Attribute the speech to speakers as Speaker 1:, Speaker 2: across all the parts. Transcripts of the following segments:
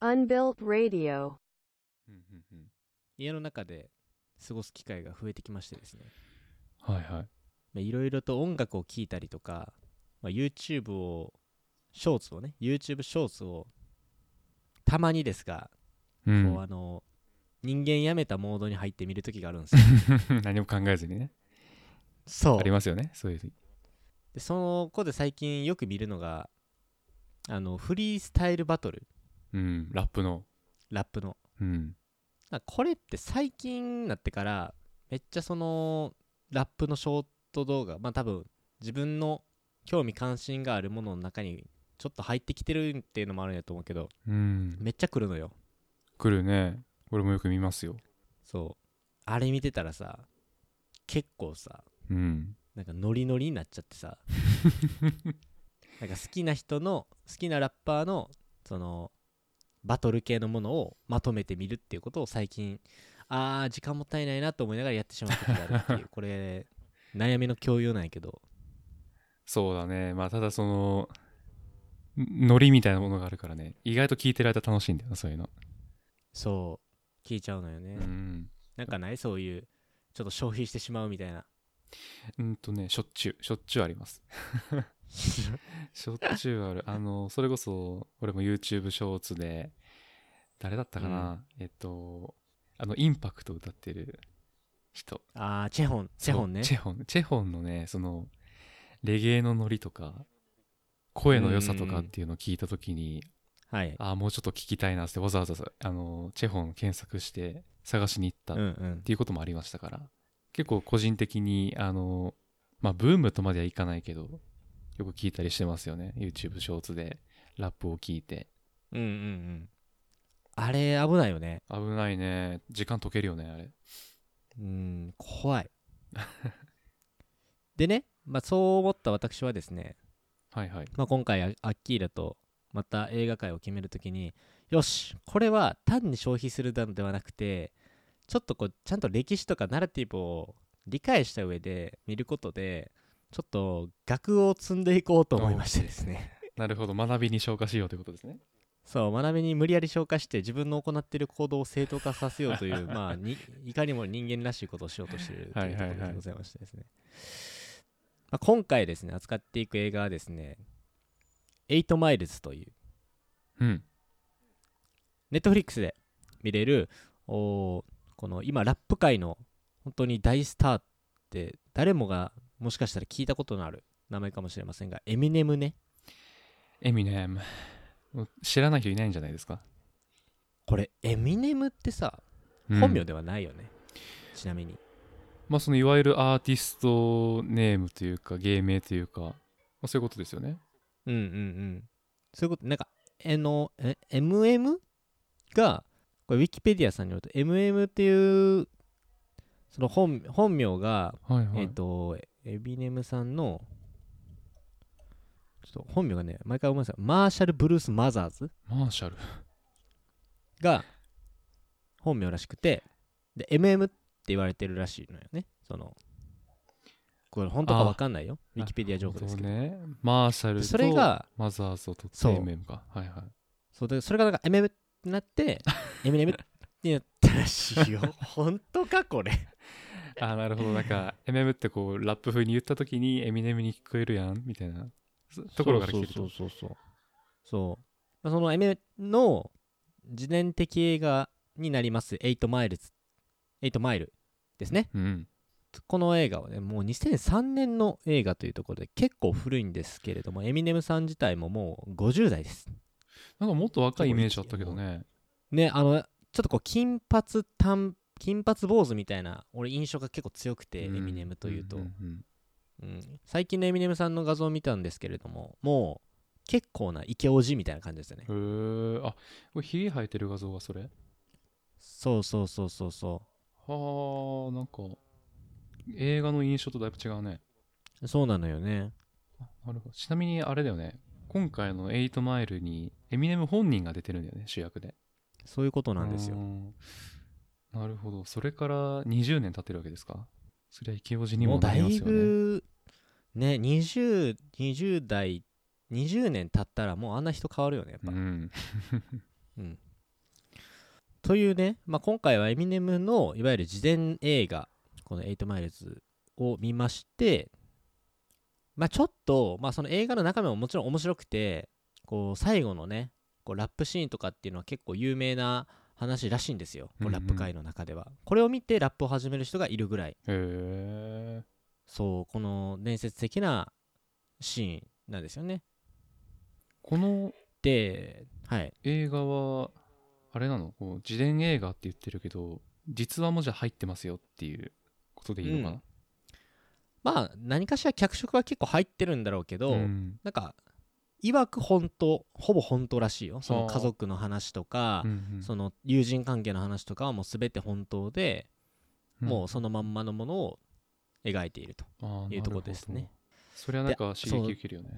Speaker 1: Unbuilt Radio.
Speaker 2: うんうんうん
Speaker 3: 家の中で過ごす機会が増えてきましてですね
Speaker 2: はいはい。
Speaker 3: まあいろいろと音楽を聴いたりとか、まあ、YouTube をショーツをね YouTube ショーツをたまにですが、
Speaker 2: う。
Speaker 3: こうんあの人間やめたモードに入ってみる時があるんですよ
Speaker 2: 何も考えずにね。
Speaker 3: そ
Speaker 2: ありますよね。そういう時。
Speaker 3: でそこで最近よく見るのがあのフリースタイルバトル
Speaker 2: うん。ラップの。
Speaker 3: ラップの
Speaker 2: うん。
Speaker 3: これって最近になってからめっちゃそのラップのショート動画まあ多分自分の興味関心があるものの中にちょっと入ってきてるっていうのもあるんやと思うけど
Speaker 2: うん。
Speaker 3: めっちゃ来るのよ
Speaker 2: 来るね。俺もよく見ますよ。
Speaker 3: そうあれ見てたらさ結構さ
Speaker 2: うん。
Speaker 3: なんかノリノリになっちゃってさ なんか好きな人の好きなラッパーのそのバトル系のものをまとめてみるっていうことを最近あー時間もったいないなと思いながらやってしまう時があるっていう これ悩みの共有なんやけど
Speaker 2: そうだね。まあ、ただその、んノリみたいなものがあるからね。意外と聞いてる間楽しいんだよな、そういうの。
Speaker 3: そう聞いちゃうのよね、
Speaker 2: うん。
Speaker 3: なんかない？そういうちょっと消費してしまうみたいな
Speaker 2: うんとね、しょっちゅう、しょっちゅうあります。しょっちゅうある。あの、それこそ、俺も YouTube ショーツで、誰だったかな、えっと、あの、インパクト歌ってる人。
Speaker 3: あーチェホンチェホンね
Speaker 2: チェホン。チェホンのね、その、レゲエのノリとか、声の良さとかっていうのを聞いたときに、
Speaker 3: はい
Speaker 2: ああ、もうちょっと聞きたいなってわざわざ、あの、チェホン検索して探しに行ったっ
Speaker 3: うんうん
Speaker 2: ていうこともありましたから、結構個人的に、あの、まあ、ブームとまではいかないけど、よく聞いたりしてますよね。YouTube ショーツでラップを聞いて。
Speaker 3: うんうんうんあれ危ないよね
Speaker 2: 危ないね。時間解けるよね、あれ。
Speaker 3: うん怖い でね、まあ、そう思った私はですね、
Speaker 2: はいはい。
Speaker 3: まあ、今回アアッキーラとまた映画界を決めるときによしこれは単に消費するのではなくてちょっとこうちゃんと歴史とかナラティブを理解した上で見ることでちょっと学を積んでいこうと思いましてですね
Speaker 2: なるほど。学びに昇華しようということですね。
Speaker 3: そう学びに無理やり昇華して自分の行っている行動を正当化させようという まあにいかにも人間らしいことをしようとしているというところでございましてですね、まあ、今回ですね扱っていく映画はですね「エイトマイルズ」という
Speaker 2: うん。
Speaker 3: ネットフリックスで見れるおーこの今ラップ界の本当に大スターって誰もがもしかしたら聞いたことのある名前かもしれませんがエミネムね
Speaker 2: エミネム。知らない人いないんじゃないですか？
Speaker 3: これエミネムってさ
Speaker 2: うん
Speaker 3: 本名ではないよね、ちなみに
Speaker 2: まあ、そのいわゆるアーティストネームというか、芸名というか、まあ、そういうことですよね。
Speaker 3: うんうんうんそういうことなんかあのえ MM がこれウィキペディアさんによると MM っていうその本本名が
Speaker 2: はいはい。
Speaker 3: えっ、と、エビネムさんの、ちょっと本名がね、毎回思いますマーシャル・ブルース・マザーズ
Speaker 2: マーシャル。
Speaker 3: が本名らしくて、で、MM って言われてるらしいのよね。その、これ本当かわかんないよ。ウィキペディア情報ですけど。
Speaker 2: ね。マーシャル
Speaker 3: で
Speaker 2: と
Speaker 3: それが、
Speaker 2: マザーズを取って
Speaker 3: そう
Speaker 2: MM か。はいはい。
Speaker 3: そうでそれがなんか MM ってなって、エミネムってなったらしいよ。本当かこれ。
Speaker 2: あーなるほど。なんか、MM ってこう、ラップ風に言ったときに、エミネムに聞こえるやん？みたいなそところから来てると。
Speaker 3: そうそうそうそう。そう。まあその MM の自伝的映画になります、8マイルズ。8マイルですね。
Speaker 2: うん。
Speaker 3: この映画はね、もう2003年の映画というところで結構古いんですけれども、エミネムさん自体ももう50代です。
Speaker 2: なんかもっと若いイメージあったけどね。
Speaker 3: ね、あの、ちょっとこう、金髪短、金髪坊主みたいな、俺印象が結構強くて、エミネムというと、最近のエミネムさんの画像を見たんですけれども、もう結構なイケオジみたいな感じですよね。
Speaker 2: うんへえ。あ、これ、ひげ生えてる画像はそれ？
Speaker 3: そうそうそうそうそ
Speaker 2: はあ、なんか、映画の印象とだいぶ違うね。
Speaker 3: う。そうなのよね。
Speaker 2: あなるほど。ちなみにあれだよね。今回の8マイルに、エミネム本人が出てるんだよね、主役で。
Speaker 3: そういうことなんですよ
Speaker 2: う。んなるほど。それから20年経ってるわけですか？そりゃ池オジに
Speaker 3: もうだい
Speaker 2: もなりますよね。
Speaker 3: ぶ、ね 20, 20代20年経ったらもうあんな人変わるよねやっぱ、
Speaker 2: うん
Speaker 3: うんというね、まあ、今回はエミネムのいわゆる事前映画この8マイルズを見ましてまあちょっと、まあ、その映画の中身ももちろん面白くてこう最後のねこうラップシーンとかっていうのは結構有名な話らしいんですよ、こうラップ界の中では。これを見てラップを始める人がいるぐらい。そうこの伝説的なシーンなんですよね。
Speaker 2: この
Speaker 3: ではい。
Speaker 2: 映画はあれなの？こう自伝映画って言ってるけど実話もじゃあ入ってますよっていうことでいいのかな、
Speaker 3: まあ何かしら脚色は結構入ってるんだろうけど、
Speaker 2: ん。
Speaker 3: なんかいわく本当ほぼ本当らしいよ。その
Speaker 2: はあ
Speaker 3: 家族の話とか
Speaker 2: うんうん。
Speaker 3: その友人関係の話とかはもう全て本当で、
Speaker 2: うん。
Speaker 3: もうそのまんまのものを描いているというところですね。
Speaker 2: それはなんか
Speaker 3: で
Speaker 2: 刺激受けるよね。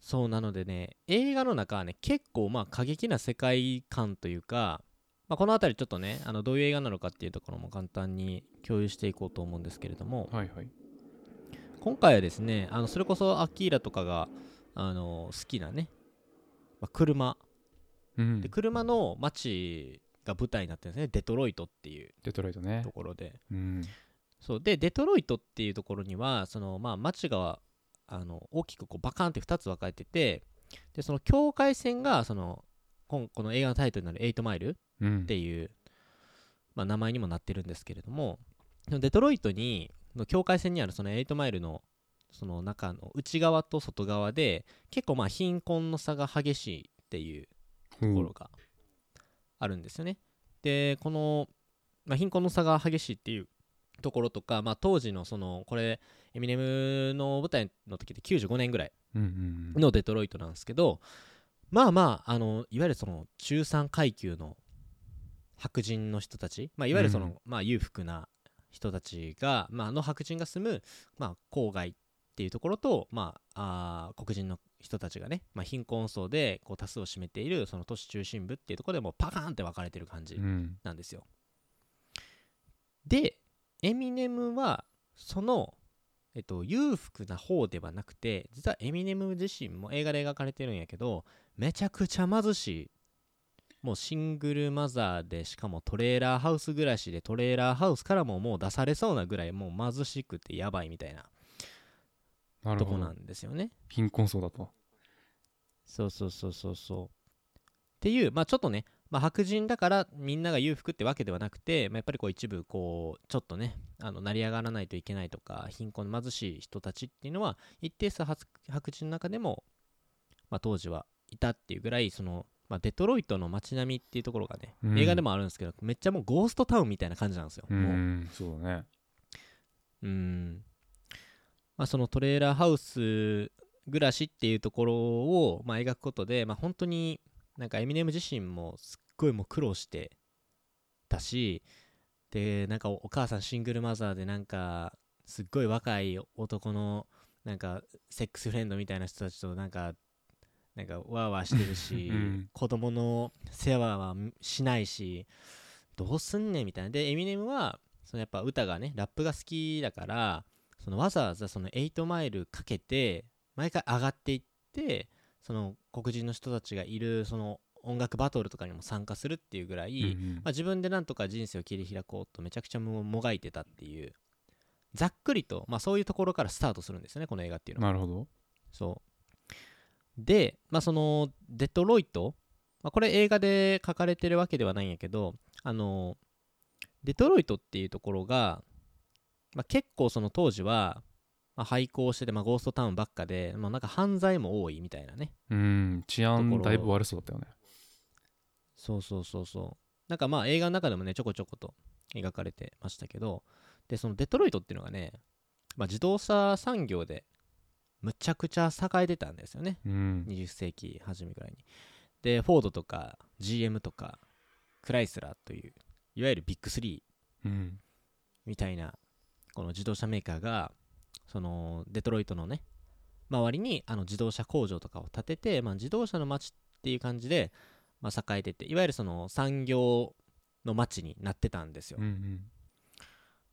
Speaker 3: そうなのでね映画の中はね結構まあ過激な世界観というか、まあ、この辺りちょっとねあのどういう映画なのかっていうところも簡単に共有していこうと思うんですけれども
Speaker 2: はいはい。
Speaker 3: 今回はですねあのそれこそアキーラとかがあの好きなね、まあ、車。
Speaker 2: うん。
Speaker 3: で車の街が舞台になってるんですね。デトロイトっていう
Speaker 2: デトロイトね。
Speaker 3: ところで。
Speaker 2: うん。
Speaker 3: そう。でデトロイトっていうところにはそのまあ街があの大きくこうバカンって2つ分かれててでその境界線がそのこの映画のタイトルになる8マイル
Speaker 2: うん
Speaker 3: っていう、まあ、名前にもなってるんですけれどもデトロイトにの境界線にあるその8マイルのその中の内側と外側で結構まあ貧困の差が激しいっていうところがあるんですよね。でこの、まあ、貧困の差が激しいっていうところとか、まあ、当時のそのこれエミネムの舞台の時って95年ぐらい
Speaker 2: うんうんうん。
Speaker 3: のデトロイトなんですけどまあまああのいわゆるその中産階級の白人の人たち、まあ、いわゆるその、
Speaker 2: うん
Speaker 3: まあ、裕福な人たちが、まあ、あの白人が住む、まあ、郊外っていうところと、まあ、あー黒人の人たちがね、まあ、貧困層でこう多数を占めているその都市中心部っていうところでもうパカーンって分かれてる感じ
Speaker 2: うん
Speaker 3: なんですよ。で、エミネムは、その、えっと、裕福な方ではなくて、実はエミネム自身も映画で描かれてるんやけど、めちゃくちゃ貧しい。もうシングルマザーで、しかもトレーラーハウス暮らしで、トレーラーハウスからももう出されそうなぐらい、もう貧しくてやばいみたいなとこなんですよね。
Speaker 2: 貧困層だと
Speaker 3: そうそうそうそうそう。っていう、まあちょっとね、まあ、白人だからみんなが裕福ってわけではなくて、まあ、やっぱりこう一部こうちょっとねあの成り上がらないといけないとか貧困貧しい人たちっていうのは一定数白白人の中でも、まあ、当時はいたっていうぐらいその、まあ、デトロイトの街並みっていうところがね、
Speaker 2: うん。
Speaker 3: 映画でもあるんですけどめっちゃもうゴーストタウンみたいな感じなんですよ。
Speaker 2: う
Speaker 3: ん。
Speaker 2: そう。だね
Speaker 3: うん。まあ、そのトレーラーハウス暮らしっていうところを、まあ、描くことで、まあ、本当になんかエミネム自身もすっごいもう苦労してたしでなんかおお母さんシングルマザーでなんかすっごい若い男のなんかセックスフレンドみたいな人たちとなんかなんかワーワーしてるし、
Speaker 2: うん。
Speaker 3: 子供の世話はしないしどうすんねんみたいな。でエミネムはそのやっぱ歌がねラップが好きだからそのわざわざその8マイルかけて毎回上がっていってその黒人の人たちがいるその音楽バトルとかにも参加するっていうぐらい、
Speaker 2: うんうん。
Speaker 3: まあ、自分でなんとか人生を切り開こうとめちゃくちゃももがいてたっていうざっくりと、まあ、そういうところからスタートするんですよねこの映画っていうのは。
Speaker 2: なるほど。
Speaker 3: そうで、まあ、そのデトロイト、まあ、これ映画で書かれてるわけではないんやけどあのデトロイトっていうところが、まあ、結構その当時は、まあ、廃校してて、まあ、ゴーストタウンばっかで、まあ、なんか犯罪も多いみたいなね。
Speaker 2: うん治安だいぶ悪そうだったよね。
Speaker 3: そうそうそうそう。なんかまあ映画の中でもねちょこちょこと描かれてましたけどでそのデトロイトっていうのがね、まあ、自動車産業でむちゃくちゃ栄えてたんですよね。
Speaker 2: うん。
Speaker 3: 20世紀初めぐらいに。でフォードとか GM とかクライスラーといういわゆるビッグ3
Speaker 2: うん。
Speaker 3: みたいなこの自動車メーカーがそのデトロイトのね周りにあの自動車工場とかを建てて、まあ、自動車の街っていう感じで、まあ、栄えてていわゆるその産業の街になってたんですよ、
Speaker 2: うんうん。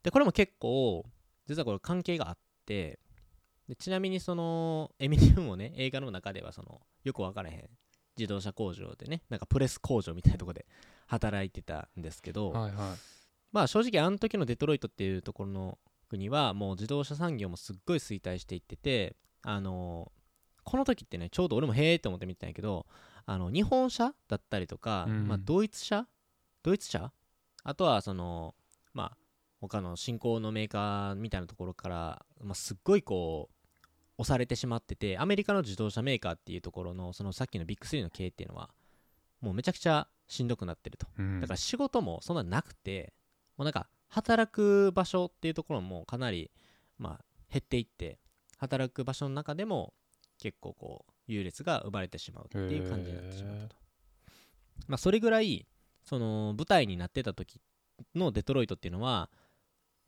Speaker 3: でこれも結構実はこれ関係があってでちなみにそのエミネムもね映画の中ではそのよく分からへん自動車工場でねなんかプレス工場みたいなところで働いてたんですけど、
Speaker 2: はいはい。
Speaker 3: まあ正直あの時のデトロイトっていうところの国はもう自動車産業もすっごい衰退していっててあのこの時ってねちょうど俺もへえって思って見てたんやけどあの日本車だったりとか、
Speaker 2: うん。
Speaker 3: まあ、ドイツ車？ドイツ車？あとはそのまあ他の新興のメーカーみたいなところから、まあ、すっごいこう押されてしまっててアメリカの自動車メーカーっていうところのそのさっきのビッグ3の経営っていうのはもうめちゃくちゃしんどくなってると。
Speaker 2: うん。
Speaker 3: だから仕事もそんななくてもうなんか働く場所っていうところもかなりまあ減っていって働く場所の中でも結構こう優劣が生まれてしまうっていう感じになってしまったと。まあそれぐらいその舞台になってた時のデトロイトっていうのは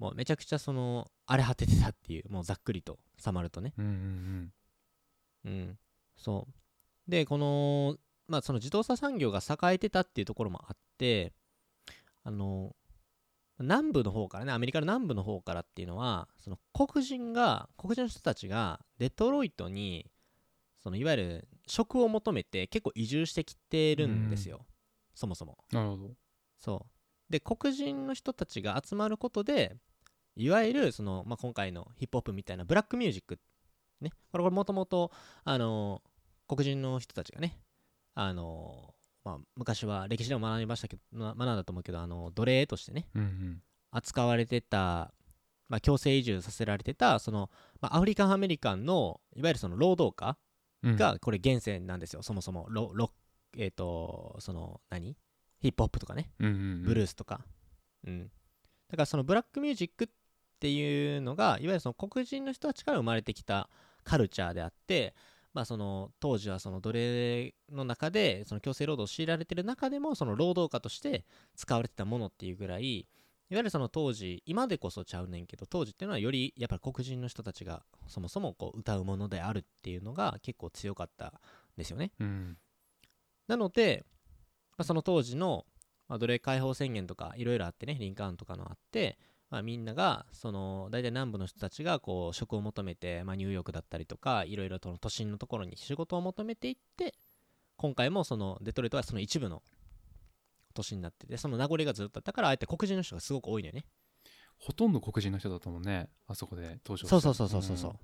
Speaker 3: もうめちゃくちゃその荒れ果ててたっていうもうざっくりと収まるとね
Speaker 2: うんうん
Speaker 3: うん、そう。で、この、まあ、その自動車産業が栄えてたっていうところもあって、あの、南部の方からね、アメリカの南部の方からっていうのは、その黒人が、黒人の人たちがデトロイトに、そのいわゆる職を求めて結構移住してきてるんですよ、そもそも。
Speaker 2: なるほど
Speaker 3: そう。で、黒人の人たちが集まることで、いわゆるその、まあ、今回のヒップホップみたいなブラックミュージック、ね、これもともと、あの黒人の人たちがね、あのまあ、昔は歴史でも学びましたけど、ま学んだと思うけど、あの奴隷としてね、
Speaker 2: うんうん。
Speaker 3: 扱われてた、まあ、強制移住させられてた、その、まあ、アフリカンアメリカンの、いわゆるその労働家
Speaker 2: うん。
Speaker 3: が、これ原点なんですよ、そもそも。ロロえっ、と、その、何？ヒップホップとかね。
Speaker 2: うんうんうん。
Speaker 3: ブルースとか、うん、だからそのブラックミュージックっていうのがいわゆるその黒人の人たちから生まれてきたカルチャーであって、まあ、その当時はその奴隷の中でその強制労働を強いられてる中でもその労働家として使われてたものっていうぐらいいわゆるその当時今でこそちゃうねんけど当時っていうのはよりやっぱり黒人の人たちがそもそもこう歌うものであるっていうのが結構強かったんですよね。
Speaker 2: うん
Speaker 3: なので、まあ、その当時の、まあ、奴隷解放宣言とかいろいろあってね、リンカーンとかのあって、まあ、みんなが、その、大体南部の人たちが、こう、職を求めて、まあ、ニューヨークだったりとか、いろいろと都心のところに仕事を求めていって、今回もその、デトロイトはその一部の都市になってて、その名残がずっとあったから、あえて黒人の人がすごく多いのよね。
Speaker 2: ほとんど黒人の人だったもんねあそこで登場
Speaker 3: そうそうそうそうそうそう、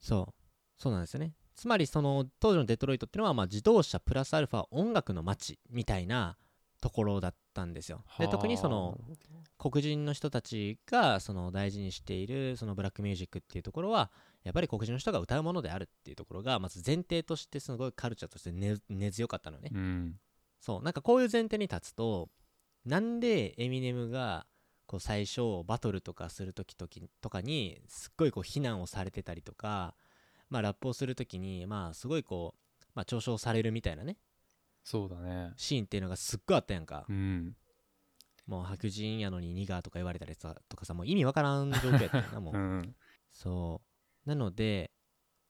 Speaker 3: そう。そうなんですよね。つまりその当時のデトロイトっていうのはまあ自動車プラスアルファ音楽の街みたいなところだったんですよ。で特にその黒人の人たちがその大事にしているそのブラックミュージックっていうところはやっぱり黒人の人が歌うものであるっていうところがまず前提としてすごいカルチャーとして根根強かったのね、
Speaker 2: うん。
Speaker 3: そうなんかこういう前提に立つとなんでエミネムがこう最初バトルとかする時々とかにすっごいこう非難をされてたりとかまあラップをする時にまあすごいこう、まあ、嘲笑されるみたいなね
Speaker 2: そうだね。
Speaker 3: シーンっていうのがすっごいあったやんか、
Speaker 2: うん。
Speaker 3: もう白人やのにニガーとか言われたりさとかさもう意味わからん状況やったよな もう、
Speaker 2: うん
Speaker 3: そう。なので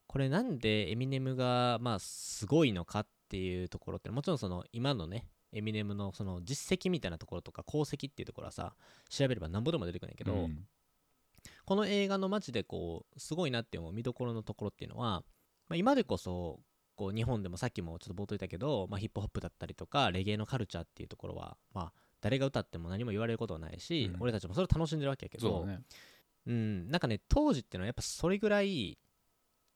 Speaker 3: これなんでエミネムがまあすごいのかっていうところってもちろんその今のねエミネムのその実績みたいなところとか功績っていうところはさ調べればなんぼでも出てくるんやけど、
Speaker 2: うん。
Speaker 3: この映画のマジでこうすごいなって思う見どころのところっていうのは、まあ、今でこそこう日本でもさっきもちょっと冒頭言ったけど、まあ、ヒップホップだったりとかレゲエのカルチャーっていうところはまあ誰が歌っても何も言われることはないし、
Speaker 2: うん。
Speaker 3: 俺たちもそれを楽しんでるわけやけど
Speaker 2: そうだね。
Speaker 3: うん、なんかね当時っていうのはやっぱそれぐらい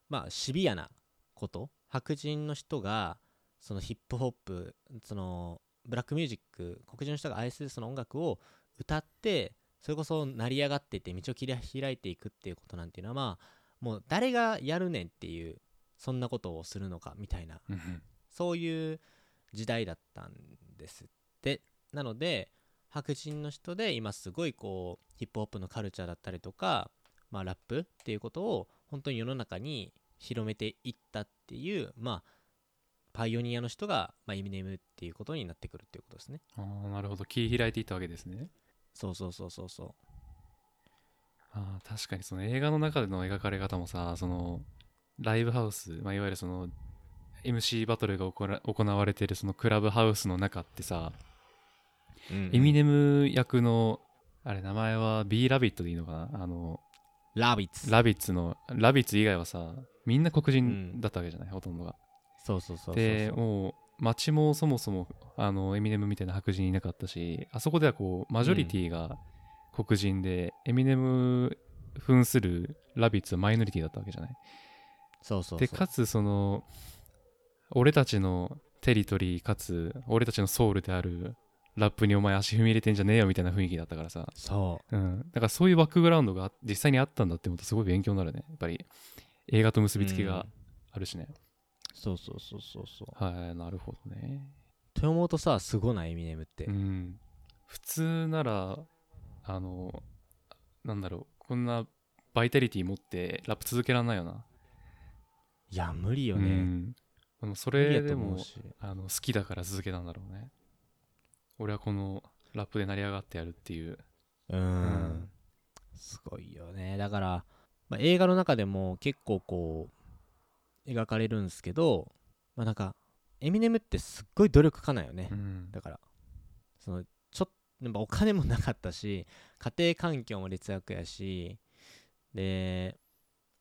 Speaker 3: まあシビアなこと白人の人がそのヒップホップそのブラックミュージック黒人の人が愛するその音楽を歌ってそれこそ成り上がっていって道を切り開いていくっていうことなんていうのはまあもう誰がやるねんっていうそんなことをするのかみたいな
Speaker 2: うん
Speaker 3: そういう時代だったんですって。なので白人の人で今すごいこうヒップホップのカルチャーだったりとか、まあ、ラップっていうことを本当に世の中に広めていったっていうまあパイオニアの人が、まあ、エミネムっていうことになってくるっていうことですね。
Speaker 2: ああなるほど。切り開いていったわけですね。
Speaker 3: そうそうそうそうそ
Speaker 2: あー確かにその映画の中での描かれ方もさそのライブハウス、まあ、いわゆるその MC バトルが行わ行われているそのクラブハウスの中ってさ、
Speaker 3: う、うん。
Speaker 2: エミネム役のあれ名前は B ラビットでいいのかな？あの
Speaker 3: ラビッツ。
Speaker 2: ラビッツのラビッツ以外はさみんな黒
Speaker 3: う
Speaker 2: 人
Speaker 3: ん。
Speaker 2: だったわけじゃない、ほとんどが。
Speaker 3: そうそうそうそう
Speaker 2: でもう街もそもそもあのエミネムみたいな白人いなかったしあそこではこうマジョリティが黒人で、エミネム扮するラビッツはマイノリティだったわけじゃない？
Speaker 3: そうそう
Speaker 2: でかつその俺たちのテリトリーかつ俺たちのソウルであるラップにお前足踏み入れてんじゃねえよみたいな雰囲気だったからさ。
Speaker 3: そ
Speaker 2: う。ん。だからそういうバックグラウンドが実際にあったんだって思うとすごい勉強になるね。やっぱり映画と結びつきが
Speaker 3: うん。
Speaker 2: あるしね、
Speaker 3: そうそうそうそうそう。
Speaker 2: はいなるほどね。
Speaker 3: って思うとさすごない？エミネムって、
Speaker 2: うん。普通ならあのなんだろうこんなバイタリティ持ってラップ続けらんないよない
Speaker 3: や無理よ
Speaker 2: う
Speaker 3: ね、
Speaker 2: ん。でもそれでもあの好きだから続けたんだろうね。俺はこのラップで成り上がってやるっていう。
Speaker 3: うん。
Speaker 2: ん
Speaker 3: すごいよね。だから、まあ、映画の中でも結構こう描かれるんですけどまあなんかエミネムってすっごい努力家なんよね、
Speaker 2: うん。
Speaker 3: だからそのちょっやっぱお金もなかったし家庭環境も劣悪やしで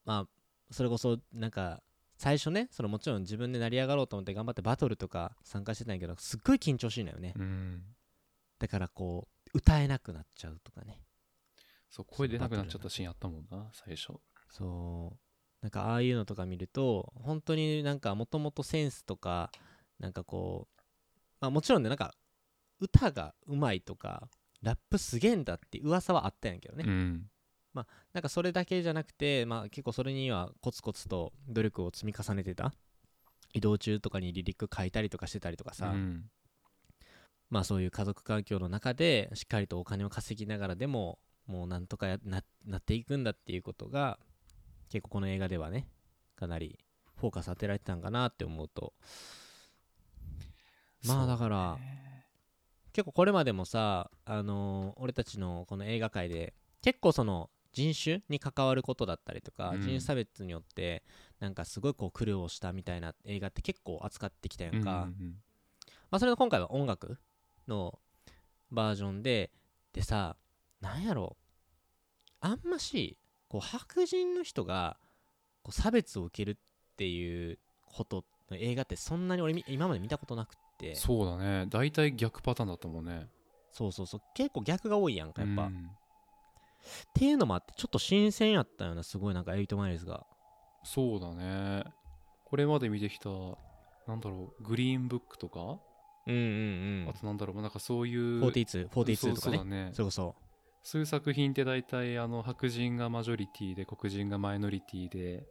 Speaker 3: まあそれこそなんか最初ねそのもちろん自分で成り上がろうと思って頑張ってバトルとか参加してたんやけどすっごい緊張しいのよね、
Speaker 2: うん。
Speaker 3: だからこう歌えなくなっちゃうとかね。
Speaker 2: そう声出なくなっちゃったシーンあったもんな最初。
Speaker 3: そう。なんかああいうのとか見ると本当になんかもともとセンスとかなんかこうまあもちろんねなんか歌がうまいとかラップすげえんだって噂はあったんやけどね、
Speaker 2: うん
Speaker 3: なんかそれだけじゃなくてまあ結構それにはコツコツと努力を積み重ねてた。移動中とかにリリック書いたりとかしてたりとかさ、
Speaker 2: うん。
Speaker 3: まあそういう家族環境の中でしっかりとお金を稼ぎながらでももうなんとかやななっていくんだっていうことが結構この映画ではねかなりフォーカス当てられてたんかなって思うと。まあだから結構これまでもさあのー俺たちのこの映画界で結構その人種に関わることだったりとか、
Speaker 2: うん。
Speaker 3: 人種差別によってなんかすごいこう苦労したみたいな映画って結構扱ってきたやんか、
Speaker 2: うんうん
Speaker 3: まあ、それの今回は音楽のバージョンででさなんやろあんましこう白人の人がこう差別を受けるっていうことの映画ってそんなに俺み今まで見たことなくって。
Speaker 2: そうだね。大体逆パターンだったもんね。
Speaker 3: そうそうそう。結構逆が多いやんかやっぱ、っ
Speaker 2: うん
Speaker 3: ていうのもあってちょっと新鮮やったようなすごいなんか Eight Miles が。
Speaker 2: そうだね。これまで見てきたなんだろうグリーンブックとか、
Speaker 3: うんうん
Speaker 2: あとなんだろうなんかそういう
Speaker 3: 4242とかね。
Speaker 2: そうそうだね。
Speaker 3: それこそ。
Speaker 2: そういう作品って大体あの白人がマジョリティで黒人がマイノリティで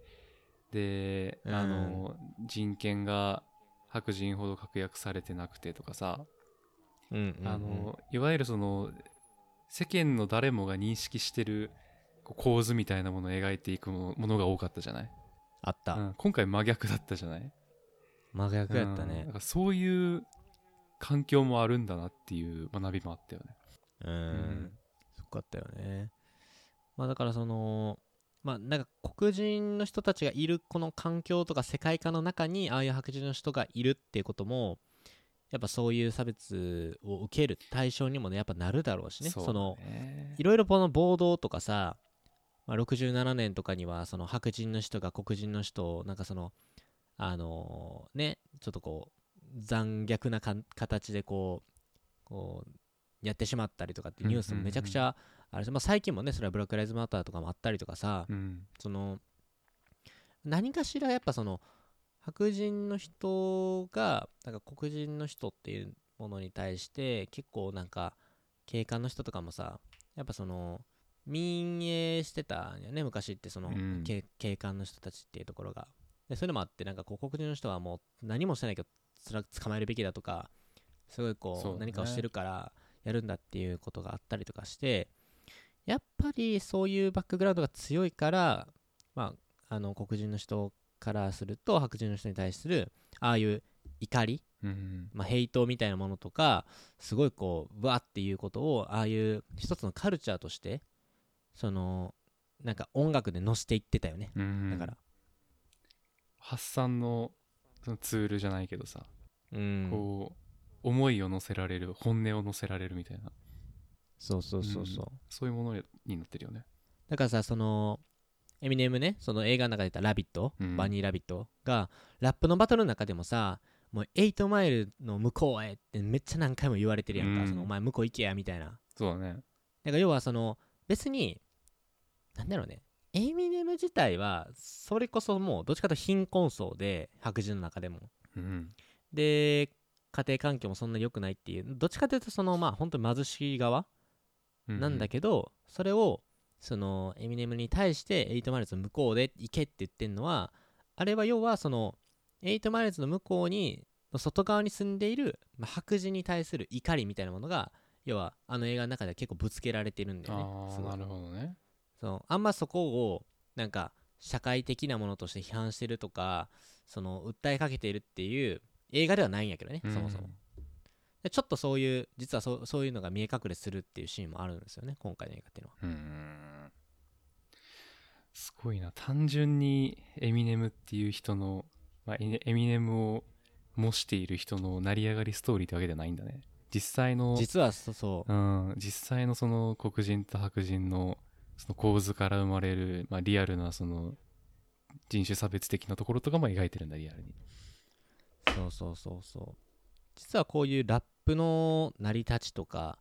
Speaker 2: で、
Speaker 3: うん。
Speaker 2: あの人権が白人ほど確約されてなくてとかさ、
Speaker 3: うんうんうん。
Speaker 2: あのいわゆるその世間の誰もが認識してる構図みたいなものを描いていくものが多かったじゃない、
Speaker 3: あった、
Speaker 2: うん、今回真逆だったじゃない？
Speaker 3: 真逆やった
Speaker 2: うん。
Speaker 3: ね
Speaker 2: だからそういう環境もあるんだなっていう学びもあったよね。
Speaker 3: うん。
Speaker 2: ん。
Speaker 3: そっかったよね。まあだからそのまあなんか黒人の人たちがいるこの環境とか世界観の中にああいう白人の人がいるっていうこともやっぱそういう差別を受ける対象にもねやっぱなるだろうしね。
Speaker 2: そ
Speaker 3: のいろいろこの暴動とかさ、まあ、67年とかにはその白人の人が黒人の人をなんかそのあのねちょっとこう残虐なか形でこうこうやってしまったりとかってニュースもめちゃくちゃあれしまあ、最近もねそれはブラック・ライズ・マターとかもあったりとかさ、
Speaker 2: うん。
Speaker 3: その何かしらやっぱその白人の人がなんか黒人の人っていうものに対して結構なんか警官の人とかもさやっぱその民営してたんよね昔ってその、
Speaker 2: うん。
Speaker 3: 警警官の人たちっていうところが。でそういうのもあってなんかこう黒人の人はもう何もしてないけど捕まえるべきだとかすごいこう何かをしてるからやるんだっていうことがあったりとかしてやっぱりそういうバックグラウンドが強いからまああの黒人の人からすると白人の人に対するああいう怒り、
Speaker 2: うん。
Speaker 3: まあ、ヘイトみたいなものとかすごいこうわっていうことをああいう一つのカルチャーとしてそのなんか音楽で乗せていってたよね。
Speaker 2: うん。
Speaker 3: だから。
Speaker 2: 発散のそのツールじゃないけどさ、
Speaker 3: うん。
Speaker 2: こう思いを乗せられる本音を乗せられるみたいな。
Speaker 3: そうそうそうそう、
Speaker 2: ん。そういうものになってるよね。
Speaker 3: だからさそのエミネムねその映画の中で言った「ラビット」
Speaker 2: うん。
Speaker 3: バニー・ラビットがラップのバトルの中でもさもう8マイルの向こうへってめっちゃ何回も言われてるやんか、
Speaker 2: うん。
Speaker 3: そのお前向こう行けやみたいな。
Speaker 2: そうだね。
Speaker 3: だから要はその別になんだろうね。エミネム自体はそれこそもうどっちかと貧困層で白人の中でも。
Speaker 2: うん。
Speaker 3: で家庭環境もそんな良くないっていう。どっちかというとそのまあ本当に貧しい側なんだ
Speaker 2: け
Speaker 3: けど、それをそのエミネムに対して8マイルズの向こうで行けって言ってんのはあれは要はその8マイルズの向こうにの外側に住んでいる、まあ、白人に対する怒りみたいなものが要はあの映画の中では結構ぶつけられてるんだよね。
Speaker 2: なるほどね。
Speaker 3: そのあんまそこをなんか社会的なものとして批判してるとかその訴えかけているっていう映画ではないんやけどね、そもそもでちょっとそういう実はそうそういうのが見え隠れするっていうシーンもあるんですよね今回の映画っていうのは。
Speaker 2: うんうん。すごいな。単純にエミネムっていう人の、まあ、エエミネムを模している人の成り上がりストーリーってわけじゃないんだね。実際の
Speaker 3: 実はそそう。
Speaker 2: うん、実際のその黒人と白人のその構図から生まれる、まあ、リアルなその人種差別的なところとかも描いてるんだリアルに。
Speaker 3: そうそうそうそう。実はこういうラップの成り立ちとか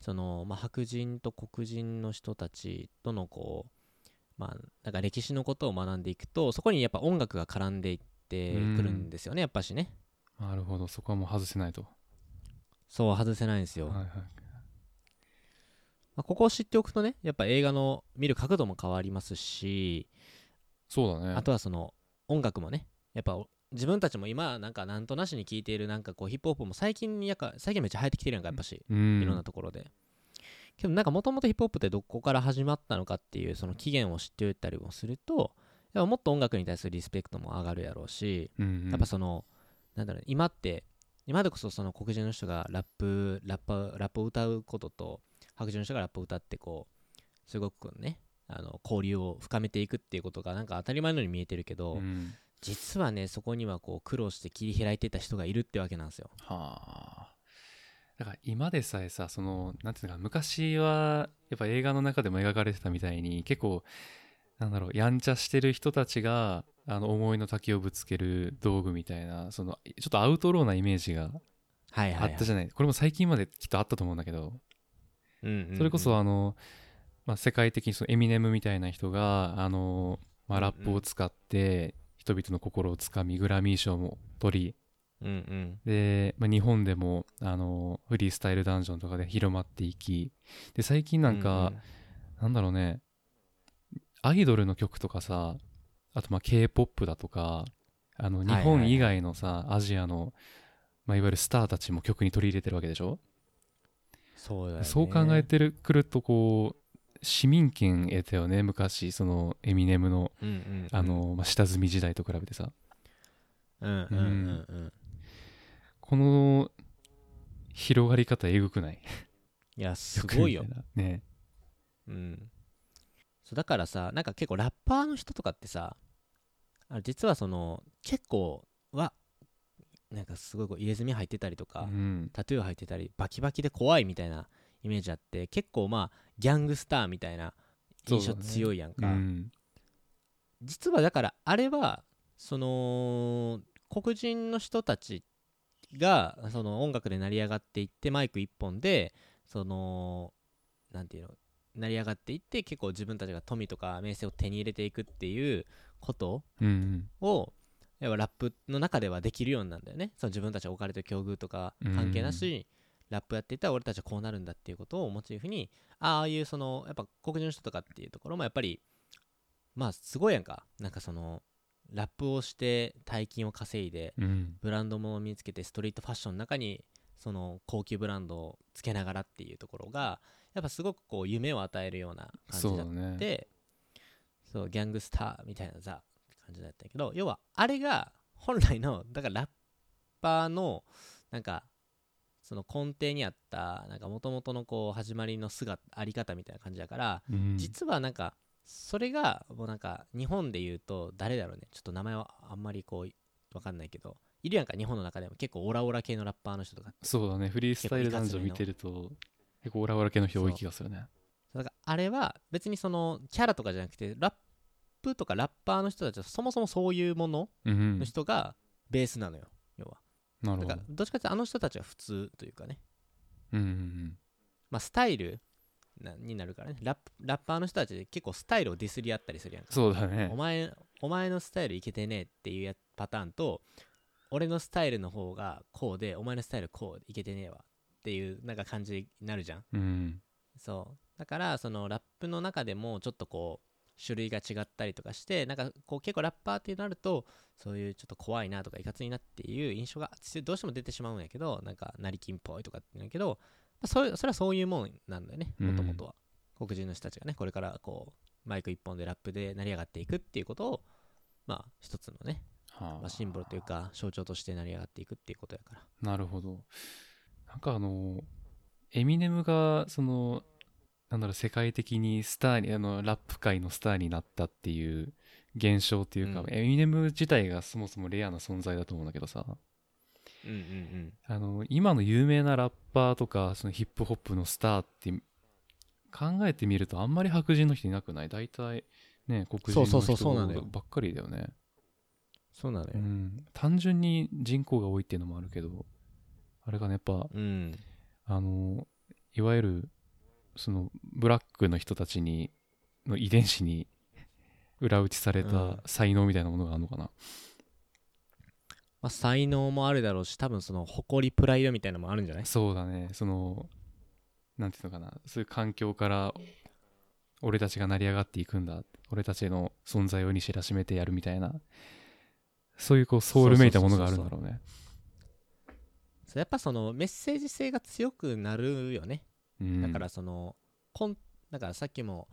Speaker 3: その、まあ、白人と黒人の人たちとのこうまあなんか歴史のことを学んでいくとそこにやっぱ音楽が絡んでいってくるんですよね、やっぱしね。
Speaker 2: なるほど。そこはもう外せないと。
Speaker 3: そう外せないんですよ、
Speaker 2: はいはい。
Speaker 3: まあ、ここを知っておくとねやっぱ映画の見る角度も変わりますし
Speaker 2: そうだね。
Speaker 3: あとはその音楽もねやっぱ自分たちも今なんかなんとなしに聴いているなんかこうヒップホップも最近やか最近めっちゃ流行ってきてるやんかやっぱし、
Speaker 2: うん。
Speaker 3: いろんなところで。けどなんかもともとヒップホップってどこから始まったのかっていうその起源を知っておいたりもするとやっぱもっと音楽に対するリスペクトも上がるやろうし
Speaker 2: うんうん。
Speaker 3: やっぱそのなんだろう今って今でこそその黒人の人がラップラッパラップを歌うことと白人の人がラップを歌ってこうすごくねあの交流を深めていくっていうことがなんか当たり前のように見えてるけど、
Speaker 2: うん
Speaker 3: 実はねそこにはこう苦労して切り開いてた人がいるってわけなんですよ。
Speaker 2: はあ。だから今でさえさそのなんていうのか昔はやっぱ映画の中でも描かれてたみたいに結構なんだろうやんちゃしてる人たちがあの思いの丈をぶつける道具みたいなそのちょっとアウトローなイメージが
Speaker 3: はいはい、はい、
Speaker 2: あったじゃない、これも最近まできっとあったと思うんだけど、
Speaker 3: うんうんうん。
Speaker 2: それこそあの、まあ、世界的にそのエミネムみたいな人があの、まあ、ラップを使って人々の心をつかみグラミー賞も取り
Speaker 3: うんうん。
Speaker 2: で、まあ、日本でもあのフリースタイルダンジョンとかで広まっていきで最近なんか、なんだろうねアイドルの曲とかさあとまあ K-POP だとかあの日
Speaker 3: はいはい。
Speaker 2: 本以外のさ、アジアの、まあ、いわゆるスターたちも曲に取り入れてるわけでしょ？
Speaker 3: そうだよね。
Speaker 2: そう考えてるくるとこう市民権得たよね昔そのエミネムの
Speaker 3: うんうんうん。
Speaker 2: あの、まあ、下積み時代と比べてさ。
Speaker 3: うんうんうんうん。
Speaker 2: この広がり方えぐくない？
Speaker 3: いやすごいよ。
Speaker 2: ね。
Speaker 3: うん。そうだからさなんか結構ラッパーの人とかってさあ実はその結構はなんかすごいこう入れ墨入ってたりとか、
Speaker 2: うん。
Speaker 3: タトゥー入ってたりバキバキで怖いみたいなイメージあって結構まあギャングスターみたいな印象強いやんか、
Speaker 2: うん。
Speaker 3: 実はだからあれはその黒人の人たちがその音楽で成り上がっていってマイク一本でそのなんていうの成り上がっていって結構自分たちが富とか名声を手に入れていくっていうこと
Speaker 2: うん
Speaker 3: を要はラップの中ではできるようになるんだよね。その自分たちが置かれてる境遇とか関係なし、ラップやっていったら俺たちはこうなるんだっていうことをモチーフにああいうそのやっぱ黒人の人とかっていうところもやっぱりまあすごいやんか。なんかそのラップをして大金を稼いで
Speaker 2: うん。
Speaker 3: ブランドも身につけてストリートファッションの中にその高級ブランドをつけながらっていうところがやっぱすごくこう夢を与えるような感じだっ
Speaker 2: そうだね。
Speaker 3: てそうギャングスターみたいなザって感じだったけど要はあれが本来のだからラッパーのなんかその根底にあったなんか元々のこう始まりの姿あり方みたいな感じだから、
Speaker 2: うん。
Speaker 3: 実はなんかそれがもうなんか日本で言うと誰だろうね。ちょっと名前はあんまりこうわかんないけどいるやんか日本の中でも。結構オラオラ系のラッパーの人とか。
Speaker 2: そうだね。フリースタイル男女見てると結構オラオラ系の人多い気がするね。
Speaker 3: だからあれは別にそのキャラとかじゃなくてラップとかラッパーの人たちはそもそもそういうもの
Speaker 2: うん
Speaker 3: の人がベースなのよ、要は
Speaker 2: なるほど。
Speaker 3: だからどっちかっていうとあの人たちは普通というかね。
Speaker 2: うんうん
Speaker 3: まあスタイルなになるからね。ラップラッパーの人たちで結構スタイルをディスり合ったりするやんか。
Speaker 2: そうだね。
Speaker 3: お前お前のスタイルいけてねえっていうやパターンと俺のスタイルの方がこうでお前のスタイルこうでいけてねえわっていうなんか感じになるじゃん。
Speaker 2: うん。
Speaker 3: そう。だからそのラップの中でもちょっとこう種類が違ったりとかしてなんかこう結構ラッパーってなるとそういうちょっと怖いなとかいかついなっていう印象がどうしても出てしまうんやけどなんか成金っぽいとかって言うんやけど、まあ、それそれはそういうもんなんだよねもともとは、黒人の人たちがねこれからこうマイク一本でラップで成り上がっていくっていうことをまあ一つのね、
Speaker 2: は
Speaker 3: まあ、シンボルというか象徴として成り上がっていくっていうことやから。
Speaker 2: なるほど。なんかあのエミネムがそのなんだろう世界的にスターにあのラップ界のスターになったっていう現象っていうか、
Speaker 3: うん。
Speaker 2: エミネム自体がそもそもレアな存在だと思うんだけどさ。
Speaker 3: うんうんうん。
Speaker 2: あの今の有名なラッパーとかそのヒップホップのスターって考えてみるとあんまり白人の人いなくない？大体ね黒人の人ばっかりだよね。
Speaker 3: そうなのよ。
Speaker 2: うん。単純に人口が多いっていうのもあるけどあれがねやっぱ
Speaker 3: うん。
Speaker 2: あのいわゆるそのブラックの人たちにの遺伝子に 裏打ちされ
Speaker 3: うん。
Speaker 2: た才能みたいなものがあるのかな、
Speaker 3: まあ、才能もあるだろうし多分その誇りプライドみたいなのもあるんじゃない？
Speaker 2: そうだね。そのなんていうのかな？そういう環境から俺たちが成り上がっていくんだ。俺たちの存在をに知らしめてやるみたいな。そういうこうソウルめいたものがあるんだろうね。
Speaker 3: そうやっぱそのメッセージ性が強くなるよね、
Speaker 2: うん。
Speaker 3: だからそのこんだからさっきも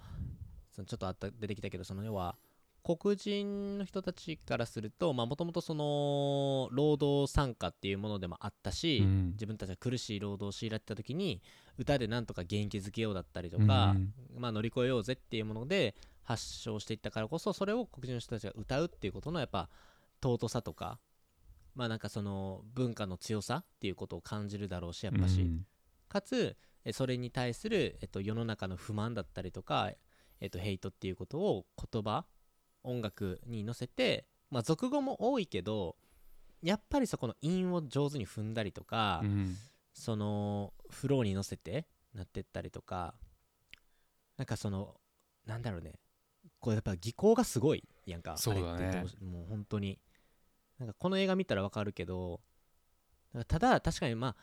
Speaker 3: そのちょっとあった出てきたけどその要は黒人の人たちからするともともとその労働参加っていうものでもあったし、
Speaker 2: うん。
Speaker 3: 自分たちが苦しい労働を強いられた時に歌でなんとか元気づけようだったりとか、
Speaker 2: うん。
Speaker 3: まあ、乗り越えようぜっていうもので発祥していったからこそそれを黒人の人たちが歌うっていうことのやっぱ尊さとかまあなんかその文化の強さっていうことを感じるだろうしやっぱし、
Speaker 2: うん。
Speaker 3: かつえそれに対する、えっと、世の中の不満だったりとか、えっと、ヘイトっていうことを言葉音楽に乗せて、まあ、俗語も多いけどやっぱりそこの韻を上手に踏んだりとか、
Speaker 2: うん。
Speaker 3: そのフローに乗せてなってったりとかなんかそのなんだろうね。これやっぱ技巧がすごいやんか
Speaker 2: そうだね。
Speaker 3: もう本当に。なんかこの映画見たらわかるけどただ確かにまあ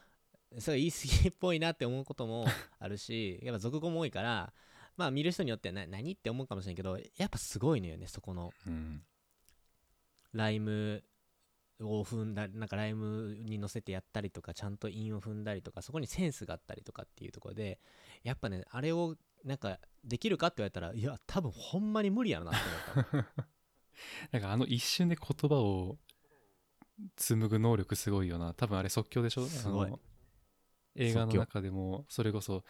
Speaker 3: それ言い過ぎっぽいなって思うことも あるしやっぱ俗語も多いからまあ見る人によってはな何って思うかもしれんけどやっぱすごいのよねそこの。
Speaker 2: うん。
Speaker 3: ライムを踏んだなんかライムに乗せてやったりとかちゃんと韻を踏んだりとかそこにセンスがあったりとかっていうところでやっぱねあれをなんかできるかって言われたらいや多分ほんまに無理やろなって思った。
Speaker 2: なんかあの一瞬で言葉を紡ぐ能力すごいよな。多分あれ即興でしょ？
Speaker 3: すごい
Speaker 2: 映画の中でもそれこそ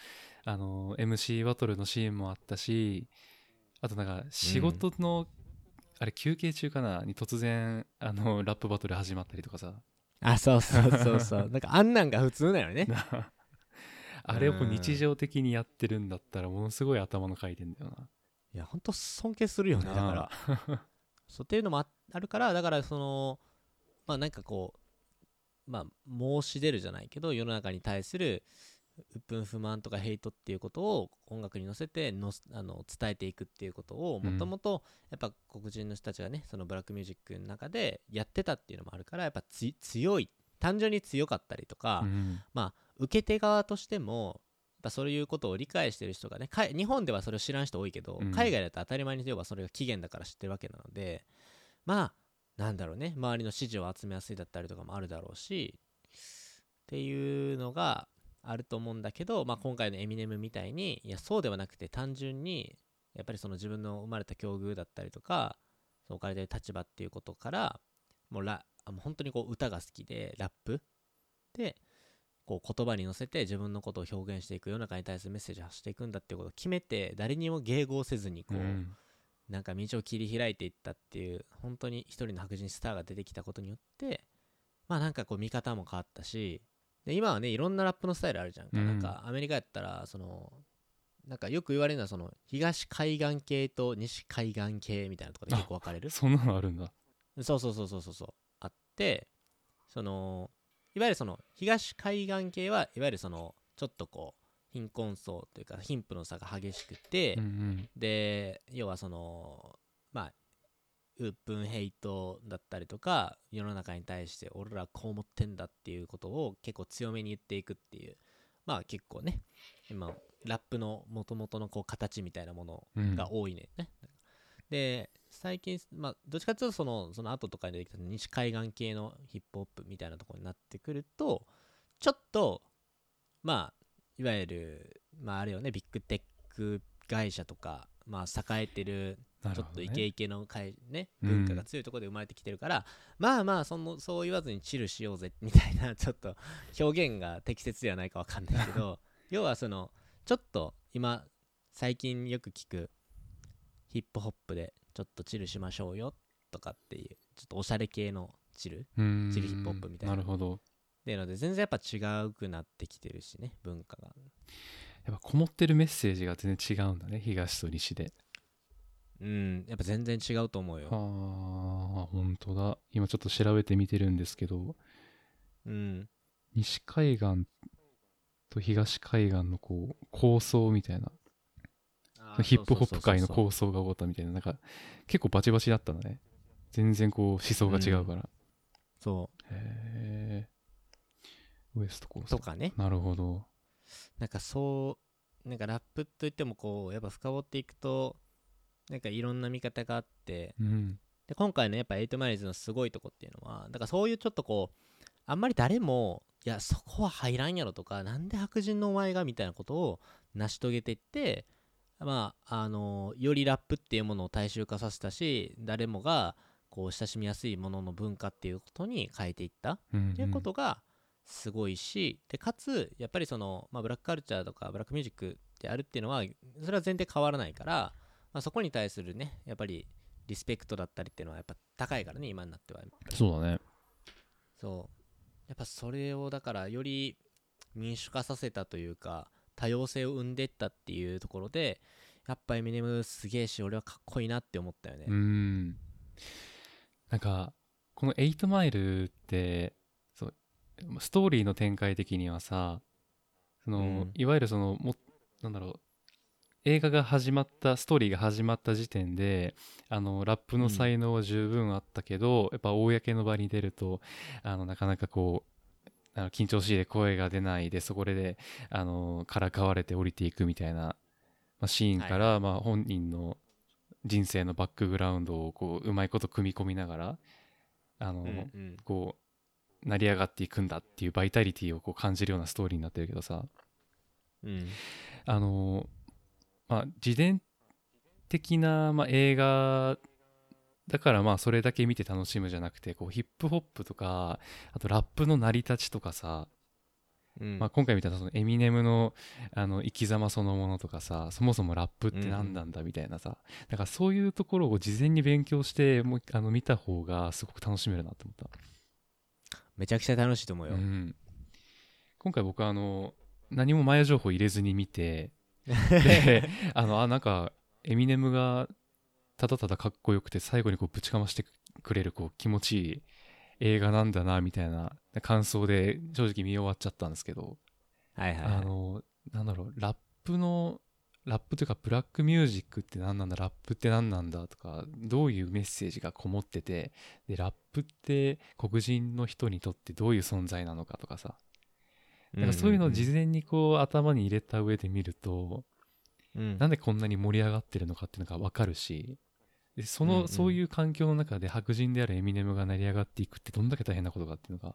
Speaker 2: あの MC バトルのシーンもあったしあとなんか仕事の、あれ休憩中かなに突然あのラップバトル始まったりとかさ。
Speaker 3: あそうそうそうそう。なんかあんなんが普通なのね。
Speaker 2: あれを日常的にやってるんだったらものすごい頭の回転だよな。い
Speaker 3: やほんと尊敬するよねだから。そうっていうのもああるからだからそのまあなんかこうまあ申し出るじゃないけど世の中に対する鬱憤不満とかヘイトっていうことを音楽に乗せてのすあの伝えていくっていうことを
Speaker 2: うん。
Speaker 3: もともとやっぱ黒人の人たちがねそのブラックミュージックの中でやってたっていうのもあるからやっぱつ強い単純に強かったりとか、
Speaker 2: うん。
Speaker 3: まあ受け手側としてもやっぱそういうことを理解してる人がねか日本ではそれを知らん人多いけど、
Speaker 2: うん。
Speaker 3: 海外だと当たり前に言えばそれが起源だから知ってるわけなのでまあなんだろうね。周りの支持を集めやすいだったりとかもあるだろうし。っていうのがあると思うんだけど、まあ、今回のエミネムみたいにいやそうではなくて単純にやっぱりその自分の生まれた境遇だったりとかその置かれてる立場っていうことからもうラもう本当にこう歌が好きでラップでこう言葉に乗せて自分のことを表現していく世の中に対するメッセージを発していくんだっていうことを決めて誰にも迎合せずにこう、
Speaker 2: うん。
Speaker 3: なんか道を切り開いていったっていう本当に一人の白人スターが出てきたことによってまあなんかこう見方も変わったしで今はねいろんなラップのスタイルあるじゃんか,、
Speaker 2: うん。
Speaker 3: なんかアメリカやったらそのなんかよく言われるのはその東海岸系と西海岸系みたいなところで結構分かれる。
Speaker 2: そんなのあるんだ。
Speaker 3: そうそうそうそうそうそうあってそのいわゆるその東海岸系はいわゆるそのちょっとこう貧困層というか貧富の差が激しくて、
Speaker 2: うんうん。
Speaker 3: で要はそのまあうっぷんヘイトだったりとか世の中に対して俺らこう思ってんだっていうことを結構強めに言っていくっていうまあ結構ね今ラップの元々のこう形みたいなもの
Speaker 2: うん。
Speaker 3: が多いね、ね。で最近まあどっちかっていうとそのその後とかに出てきた西海岸系のヒップホップみたいなところになってくるとちょっとまあいわゆるまああれよねビッグテック会社とかまあ栄えてるちょっとイケイケの会、ね、
Speaker 2: うん。
Speaker 3: 文化が強いところで生まれてきてるから、まあまあそのそう言わずにチルしようぜみたいな ちょっと表現が適切ではないかわかんないけど 要はそのちょっと今最近よく聞くヒップホップでちょっとチルしましょうよとかっていうちょっとおしゃれ系のチルチルヒップホップみたいな。
Speaker 2: なるほど
Speaker 3: ていうので全然やっぱ違うくなってきてるしね文化が。
Speaker 2: やっぱこもってるメッセージが全然違うんだね東と西で。
Speaker 3: うんやっぱ全然違うと思うよ。
Speaker 2: ああ本当だ。今ちょっと調べてみてるんですけど。
Speaker 3: うん。
Speaker 2: 西海岸と東海岸のこう構想みたいな。ヒップホップ界の
Speaker 3: う
Speaker 2: 構想が起こったみたいな。なんか結構バチバチだったのね。全然こう思想が違うから、
Speaker 3: そう。
Speaker 2: へえウエスト構想
Speaker 3: とかね。
Speaker 2: なるほど。
Speaker 3: なんかそうなんかラップといってもこうやっぱ深掘っていくとなんかいろんな見方があって
Speaker 2: うん。
Speaker 3: で今回のやっぱ8マイルズのすごいとこっていうのはだからそういうちょっとこうあんまり誰もいやそこは入らんやろとかなんで白人のお前がみたいなことを成し遂げていってまああのよりラップっていうものを大衆化させたし誰もがこう親しみやすいものの文化っていうことに変えていった
Speaker 2: うん
Speaker 3: っていうことがすごいし、でかつやっぱりその、まあ、ブラックカルチャーとかブラックミュージックであるっていうのはそれは前提変わらないから、まあ、そこに対するねやっぱりリスペクトだったりっていうのはやっぱ高いからね今になっては
Speaker 2: そうだね。
Speaker 3: そう。やっぱそれをだからより民主化させたというか多様性を生んでいったっていうところでやっぱエミネムすげえし俺はかっこいいなって思ったよね。
Speaker 2: うーん。なんかこの8マイルってストーリーの展開的にはさその、
Speaker 3: うん。
Speaker 2: いわゆるそのもなんだろう映画が始まったストーリーが始まった時点であのラップの才能は十分あったけど、やっぱ公の場に出るとあのなかなかこうあの緊張しいで声が出ないでそこであのからかわれて降りていくみたいな、まあ、シーンから、まあ、本人の人生のバックグラウンドをこううまいこと組み込みながらあの、
Speaker 3: うんうん。
Speaker 2: こう成り上がっていくんだっていうバイタリティをこう感じるようなストーリーになってるけどさ。
Speaker 3: うん。
Speaker 2: あのまあ自伝的な、まあ、映画だからまあそれだけ見て楽しむじゃなくてこうヒップホップとかあとラップの成り立ちとかさ、
Speaker 3: うん。
Speaker 2: まあ、今回みたいなそのエミネムのあの生き様そのものとかさそもそもラップって何なんだみたいなさ、だからそういうところを事前に勉強してもうあの見た方がすごく楽しめるなって思った。
Speaker 3: めちゃくちゃ楽しいと思うよ、
Speaker 2: うん、今回僕はあの何も前情報入れずに見て であのあなんかエミネムがただただかっこよくて最後にこうぶちかましてくれるこう気持ちいい映画なんだなみたいな感想で正直見終わっちゃったんですけど、
Speaker 3: はいはい、はい、
Speaker 2: あのなんだろうラップのラップというかブラックミュージックって何なんだ？ラップって何なんだ？とかどういうメッセージがこもっててでラップって黒人の人にとってどういう存在なのかとかさ。なんかそういうのを事前にこう頭に入れた上で見ると
Speaker 3: うん。
Speaker 2: なんでこんなに盛り上がってるのかっていうのが分かるしでその、
Speaker 3: うんうん。
Speaker 2: そういう環境の中で白人であるエミネムが成り上がっていくってどんだけ大変なことかっていうのが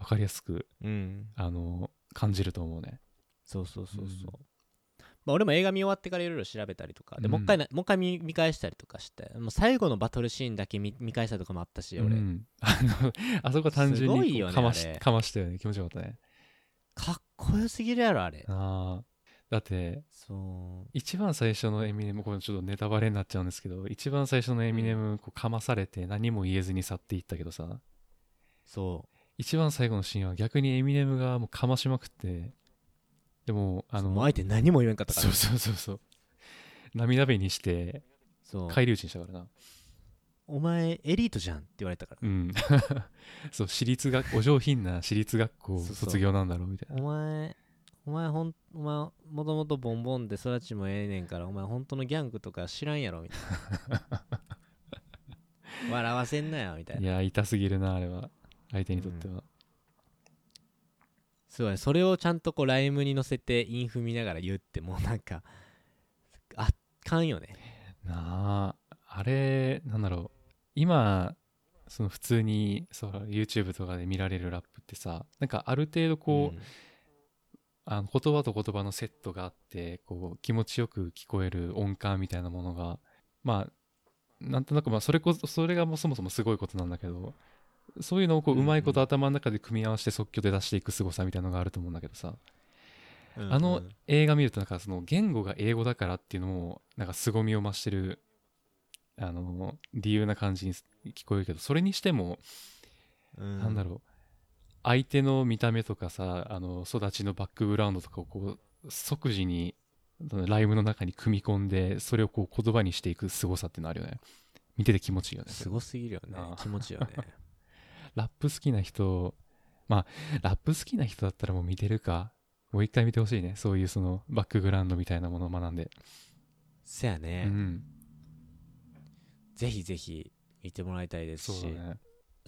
Speaker 2: 分かりやすく
Speaker 3: うん。
Speaker 2: あの感じると思うね。
Speaker 3: そうそうそうそう、
Speaker 2: うん
Speaker 3: まあ、俺も映画見終わってからいろいろ調べたりとかで、
Speaker 2: うん。
Speaker 3: もう一回なもう一回見見返したりとかしてもう最後のバトルシーンだけ見見返したりとかもあったし俺、
Speaker 2: うん、あのあそこ単純にかまし
Speaker 3: あれ。
Speaker 2: かましたよね。気持ちよかったね。
Speaker 3: かっこよすぎるやろあれ。
Speaker 2: ああだって
Speaker 3: そう。
Speaker 2: 一番最初のエミネムこれちょっとネタバレになっちゃうんですけど一番最初のエミネムこうかまされて何も言えずに去っていったけどさ。
Speaker 3: そ
Speaker 2: 一番最後のシーンは逆にエミネムがもうかましまくってでもあの
Speaker 3: もう相手何も言わんかったから。
Speaker 2: そうそうそうそう。涙目にして
Speaker 3: そう。
Speaker 2: 返り討ちにしたからな。
Speaker 3: お前エリートじゃんって言われたから。
Speaker 2: うん。そう私立学お上品な私立学校
Speaker 3: そうそう。
Speaker 2: 卒業なんだろうみたいな。
Speaker 3: お前お前ほんお前もともとボンボンで育ちもええねんからお前本当のギャングとか知らんやろみたいな。笑わせんなよみたい
Speaker 2: い
Speaker 3: な
Speaker 2: や痛すぎるなあれは。相手にとっては、
Speaker 3: すごいそれをちゃんとこうライムに乗せてインフ見ながら言うってもうなんかあっかんよね。
Speaker 2: なああれなんだろう。今その普通にそう YouTube とかで見られるラップってさなんかある程度こう、
Speaker 3: うん。
Speaker 2: あの言葉と言葉のセットがあってこう気持ちよく聞こえる音感みたいなものがまあなんとなくまあそれこそそれがもうそもそもすごいことなんだけどそういうのをこう
Speaker 3: う
Speaker 2: まいこと頭の中で組み合わせて即興で出していく凄さみたいなのがあると思うんだけどさ。
Speaker 3: うん
Speaker 2: あの
Speaker 3: うん
Speaker 2: 映画見るとなんかその言語が英語だからっていうのもなんか凄みを増してるあの理由な感じに聞こえるけどそれにしても
Speaker 3: うん。
Speaker 2: なんだろう。相手の見た目とかさあの育ちのバックグラウンドとかをこう即時にライブの中に組み込んでそれをこう言葉にしていく凄さってのあるよね。見てて気持ちいいよね。
Speaker 3: すごすぎるよね。
Speaker 2: ああ。
Speaker 3: 気持ちいいよね
Speaker 2: ラップ好きな人まあラップ好きな人だったらもう見てるか。もう一回見てほしいね。そういうそのバックグラウンドみたいなものを学んで、
Speaker 3: せやね、
Speaker 2: うん。
Speaker 3: ぜひぜひ見てもらいたいですし。
Speaker 2: そうだね。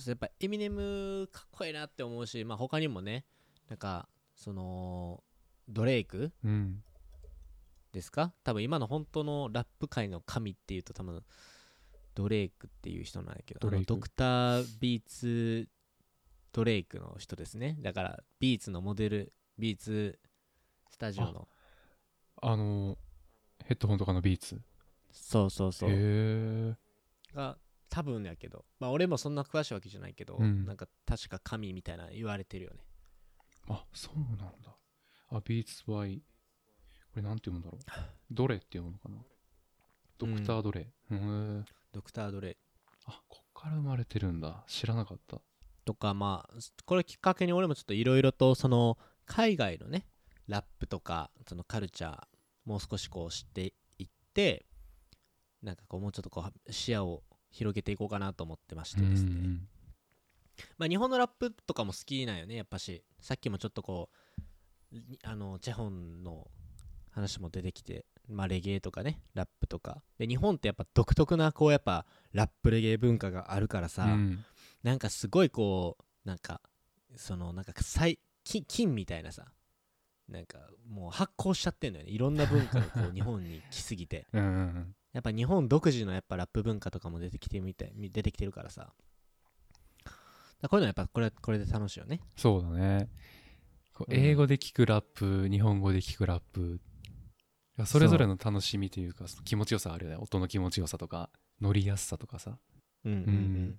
Speaker 3: やっぱエミネムかっこいいなって思うし、まあ、他にもねなんかそのドレイク
Speaker 2: うん。
Speaker 3: ですか？多分今の本当のラップ界の神っていうと多分ドレイクっていう人なんやけど
Speaker 2: ド
Speaker 3: ドクタービーツドレイクの人ですね。だからビーツのモデルビーツスタジオの。
Speaker 2: あのヘッドホンとかのビーツ？
Speaker 3: そうそうそう。
Speaker 2: へえ
Speaker 3: が多分やけど。まあ俺もそんな詳しいわけじゃないけど、
Speaker 2: うん。
Speaker 3: なんか確か神みたいな言われてるよね。
Speaker 2: あそうなんだ。あビーツ Y これなんて読むんだろう？ドレって読むのかな？ドクタードレ、へえ
Speaker 3: ドクター・ドレイ。
Speaker 2: あこっから生まれてるんだ。知らなかった。
Speaker 3: とかまあこれきっかけに俺もちょっといろいろとその海外のねラップとかそのカルチャーもう少しこう知っていってなんかこうもうちょっとこう視野を広げていこうかなと思ってましてですね、
Speaker 2: うん
Speaker 3: まあ日本のラップとかも好きなんよねやっぱし。さっきもちょっとこうにあのチェホンの話も出てきてまあレゲエとかねラップとか。で日本ってやっぱ独特なこうやっぱラップレゲエ文化があるからさ、
Speaker 2: うん。
Speaker 3: なんかすごいこうなんかそのなんか最金金みたいなさなんかもう発酵しちゃってんのよね。いろんな文化がこう 日本に来すぎて。
Speaker 2: うんうんうん。
Speaker 3: やっぱ日本独自のやっぱラップ文化とかも出てきてみたい出てきてるからさ。だこういうのはやっぱこれこれで楽しいよね。
Speaker 2: そうだね。英語で聞くラップ、日本語で聞くラップそれぞれの楽しみというか気持ちよさあるよね。音の気持ちよさとか乗りやすさとかさ。
Speaker 3: うんうんうん、
Speaker 2: うん。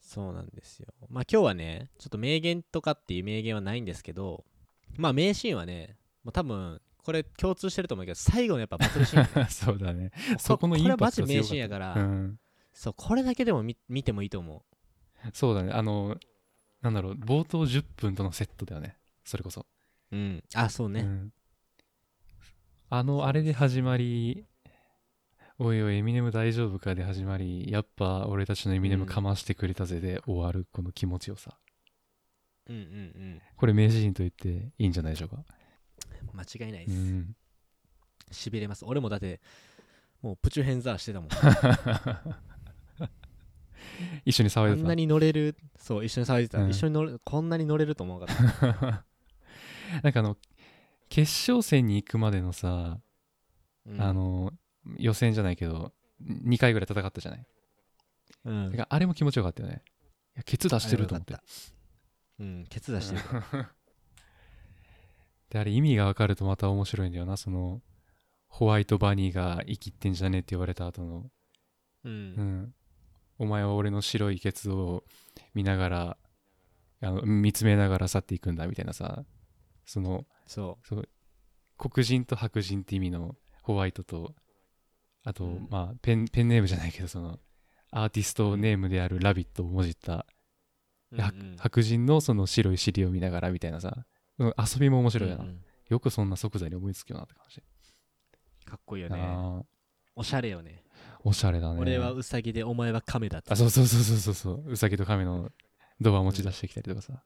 Speaker 3: そうなんですよ。まあ今日はねちょっと名言とかっていう名言はないんですけどまあ名シーンはねもう多分これ共通してると思うけど最後のやっぱバトルシーン
Speaker 2: そうだね。
Speaker 3: こ
Speaker 2: そこのインパクトが
Speaker 3: これはマジ名シーンや
Speaker 2: 強
Speaker 3: から、
Speaker 2: うん、
Speaker 3: そうこれだけでも見見てもいいと思
Speaker 2: そうだね。あのなんだろう冒頭10分とのセットだよね。それこそ、
Speaker 3: ううん。あそうね、
Speaker 2: うん。あのあれで始まりおいおいエミネム大丈夫かで始まりやっぱ俺たちのエミネムかましてくれたぜで終わるこの気持ちよさ。
Speaker 3: うん、うん。うん
Speaker 2: これ名シーンと言っていいんじゃないでしょうか。
Speaker 3: 間違いないです、
Speaker 2: うん。
Speaker 3: しびれます。俺もだってもうプチュヘンザーしてたもん。
Speaker 2: 一緒に騒いでた。
Speaker 3: あんなに乗れるそう一緒に騒いでた、
Speaker 2: うん。
Speaker 3: 一緒に乗れこんなに乗れると思わなかった、
Speaker 2: なんかあの決勝戦に行くまでのさ、
Speaker 3: うん。
Speaker 2: あの予選じゃないけど2回ぐらい戦ったじゃない、
Speaker 3: うん。
Speaker 2: だからあれも気持ちよかったよね。いやケツ出してると思って。
Speaker 3: うんケツ出してる。
Speaker 2: であれ意味がわかるとまた面白いんだよな。そのホワイトバニーが生きってんじゃねえって言われた後の。
Speaker 3: う
Speaker 2: うんん。お前は俺の白いケツを見ながらあの見つめながら去っていくんだみたいなさその
Speaker 3: そ
Speaker 2: 黒人と白人って意味のホワイトとあと、
Speaker 3: うん。
Speaker 2: まあペンペンネームじゃないけどそのアーティストネームである「ラビット!」をもじった、
Speaker 3: う、んうん。
Speaker 2: 白人のその白い尻を見ながらみたいなさうん遊びも面白いよな、
Speaker 3: うんうん。
Speaker 2: よくそんな即座に思いつくよなって感じ。
Speaker 3: かっこいいよね。おしゃれよね。
Speaker 2: おしゃれだね。
Speaker 3: 俺はウサギでお前はカメだって
Speaker 2: あそうそうそうそうそう。そううさぎと亀のドア持ち出してきたりとかさ。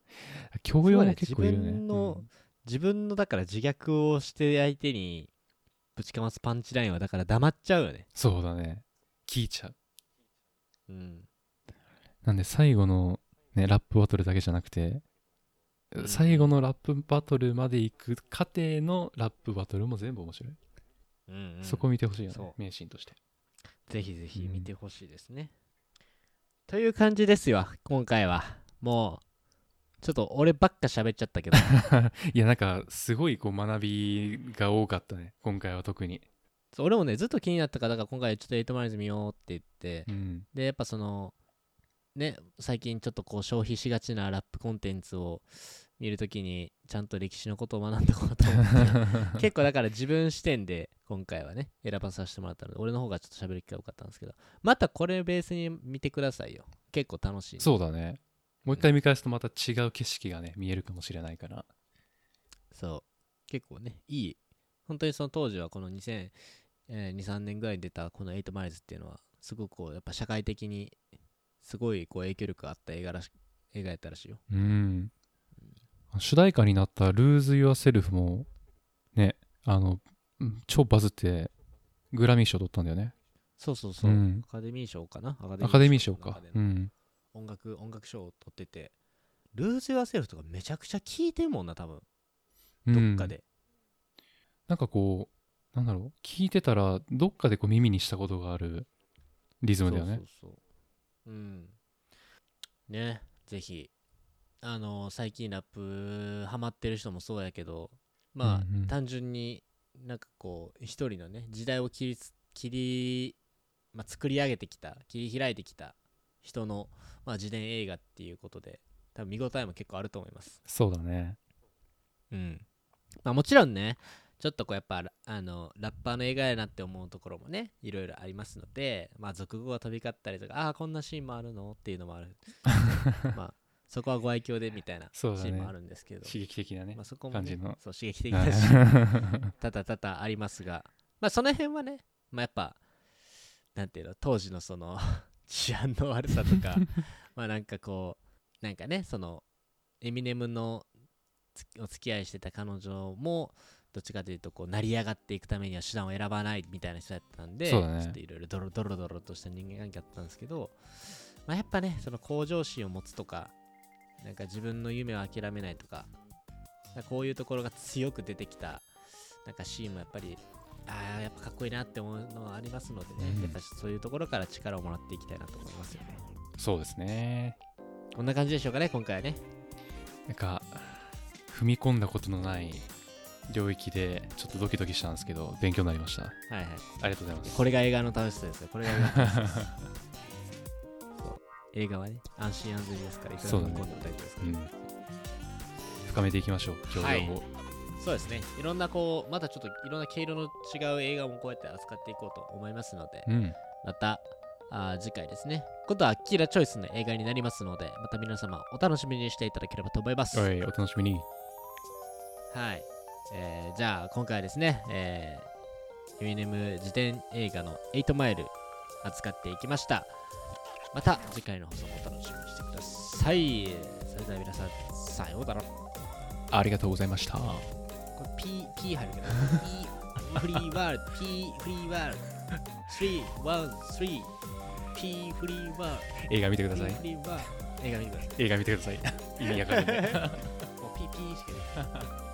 Speaker 2: 教養も結構いるね。
Speaker 3: 自分の自分のだから自虐をして相手にぶちかますパンチラインはだから黙っちゃうよね。
Speaker 2: そうだね。聞いちゃう。
Speaker 3: うん。
Speaker 2: なんで最後のねラップバトルだけじゃなくて、
Speaker 3: うん。
Speaker 2: 最後のラップバトルまで行く過程のラップバトルも全部面白い、
Speaker 3: うんうん。
Speaker 2: そこ見てほしいよね名シーンとして。
Speaker 3: ぜひぜひ見てほしいですね、という感じですよ今回は。もうちょっと俺ばっか喋っちゃったけど。
Speaker 2: いやなんかすごいこう学びが多かったね。今回は特に。
Speaker 3: 俺もねずっと気になったからだから今回ちょっとエイトマイルズ見ようって言って。
Speaker 2: うん。
Speaker 3: でやっぱそのね最近ちょっとこう消費しがちなラップコンテンツを見るときにちゃんと歴史のことを学んでおこうと思って。結構だから自分視点で今回はね選ばさせてもらったので俺の方がちょっと喋る機会多かったんですけど。またこれベースに見てくださいよ。結構楽しい
Speaker 2: そうだねもう一回見返すとまた違う景色がね見えるかもしれないから。
Speaker 3: そう。結構ねいい。本当にその当時はこの2023、年ぐらいに出たこの8マイルズっていうのはすごくこうやっぱ社会的にすごいこう影響力があった映画らし映画やったらしいよ。
Speaker 2: うん。主題歌になった「Lose Yourself」もねあのうん超バズってグラミー賞取ったんだよね。
Speaker 3: そうそうそう、
Speaker 2: うん。
Speaker 3: アカデミー賞かな？アカ
Speaker 2: デミー賞か。うん
Speaker 3: 音楽音楽賞を取っててルーズ・ユア・セルフとかめちゃくちゃ聴いてんもんな多分。
Speaker 2: うん。
Speaker 3: どっかで、
Speaker 2: なんかこうなんだろう？聞いてたらどっかでこう耳にしたことがあるリズムだよね。
Speaker 3: そうそうそう。うん。ね。ぜひ。あの最近ラップハマってる人もそうやけどまあ、
Speaker 2: うんうん。
Speaker 3: 単純になんかこう一人のね時代を切りつ切り、まあ、作り上げてきた切り開いてきた人の、まあ、自伝映画っていうことで多分見応えも結構あると思います。
Speaker 2: そうだね。
Speaker 3: うん。まあもちろんねちょっとこうやっぱラあのラッパーの映画やなって思うところもねいろいろありますのでまあ俗語が飛び交ったりとかああーこんなシーンもあるのっていうのもある。まあそこはご愛嬌でみたいなシーンもあるんですけど、
Speaker 2: 刺激的なね
Speaker 3: まあ、そこも、ね
Speaker 2: 感じの、
Speaker 3: そう刺激的なシーン多々多々ありますが。まあその辺はねまあやっぱなんていうの当時のその治安の悪さとか まあなんかこうなんかねそのエミネムのつお付き合いしてた彼女もどっちかというとこう成り上がっていくためには手段を選ばないみたいな人だったんで
Speaker 2: ね。
Speaker 3: ちょっといろいろドロドロドロとした人間関係だったんですけど、まあ、やっぱねその向上心を持つとかなんか自分の夢を諦めないとかこういうところが強く出てきたなんかシーンもやっぱりああやっぱかっこいいなって思うのはありますのでね、
Speaker 2: うん。
Speaker 3: やっぱそういうところから力をもらっていきたいなと思いますよね。
Speaker 2: そうですね。
Speaker 3: こんな感じでしょうかね今回はね
Speaker 2: なんか踏み込んだことのない領域でちょっとドキドキしたんですけど勉強になりました。あ
Speaker 3: はいはい。
Speaker 2: りがとうございます。
Speaker 3: これが映画の楽しさですよ。これが映画の楽しさです。映画はね安心安全ですからいくら踏み込んでも大丈夫ですから。
Speaker 2: うん。深めていきましょう教養を、
Speaker 3: はいそうですね。いろんなこうまたちょっといろんな毛色の違う映画もこうやって扱っていこうと思いますので
Speaker 2: うん。
Speaker 3: またあー次回ですね。今度はキラチョイスの映画になりますのでまた皆様お楽しみにしていただければと思います。
Speaker 2: はいお楽しみに。
Speaker 3: はい、えーじゃあ今回はですね、えー、ユミネム自伝映画の8マイル扱っていきました。また次回の放送もお楽しみにしてください。それでは皆さんさようなら。こ
Speaker 2: ありがとうございました。
Speaker 3: れ P, P 入るけど。P フリーワールド P フリーワールド313 P フリーワール
Speaker 2: 映画見てく
Speaker 3: ド
Speaker 2: ださい。
Speaker 3: フリーワールド映画見てください。
Speaker 2: 映画見てください。意味わかるんで。
Speaker 3: もう P P しかない